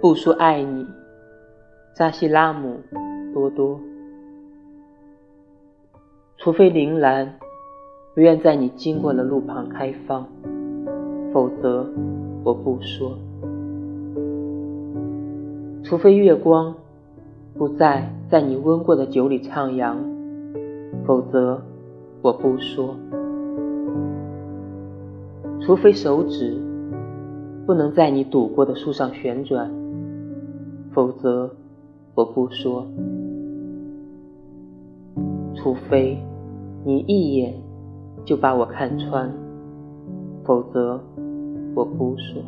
不说爱你，扎西拉姆多多。除非铃兰不愿在你经过的路旁开放，否则我不说。除非月光不再在你温过的酒里徜徉，否则我不说。除非手指不能在你堵过的树上旋转，否则我不说。除非你一眼就把我看穿，否则我不说。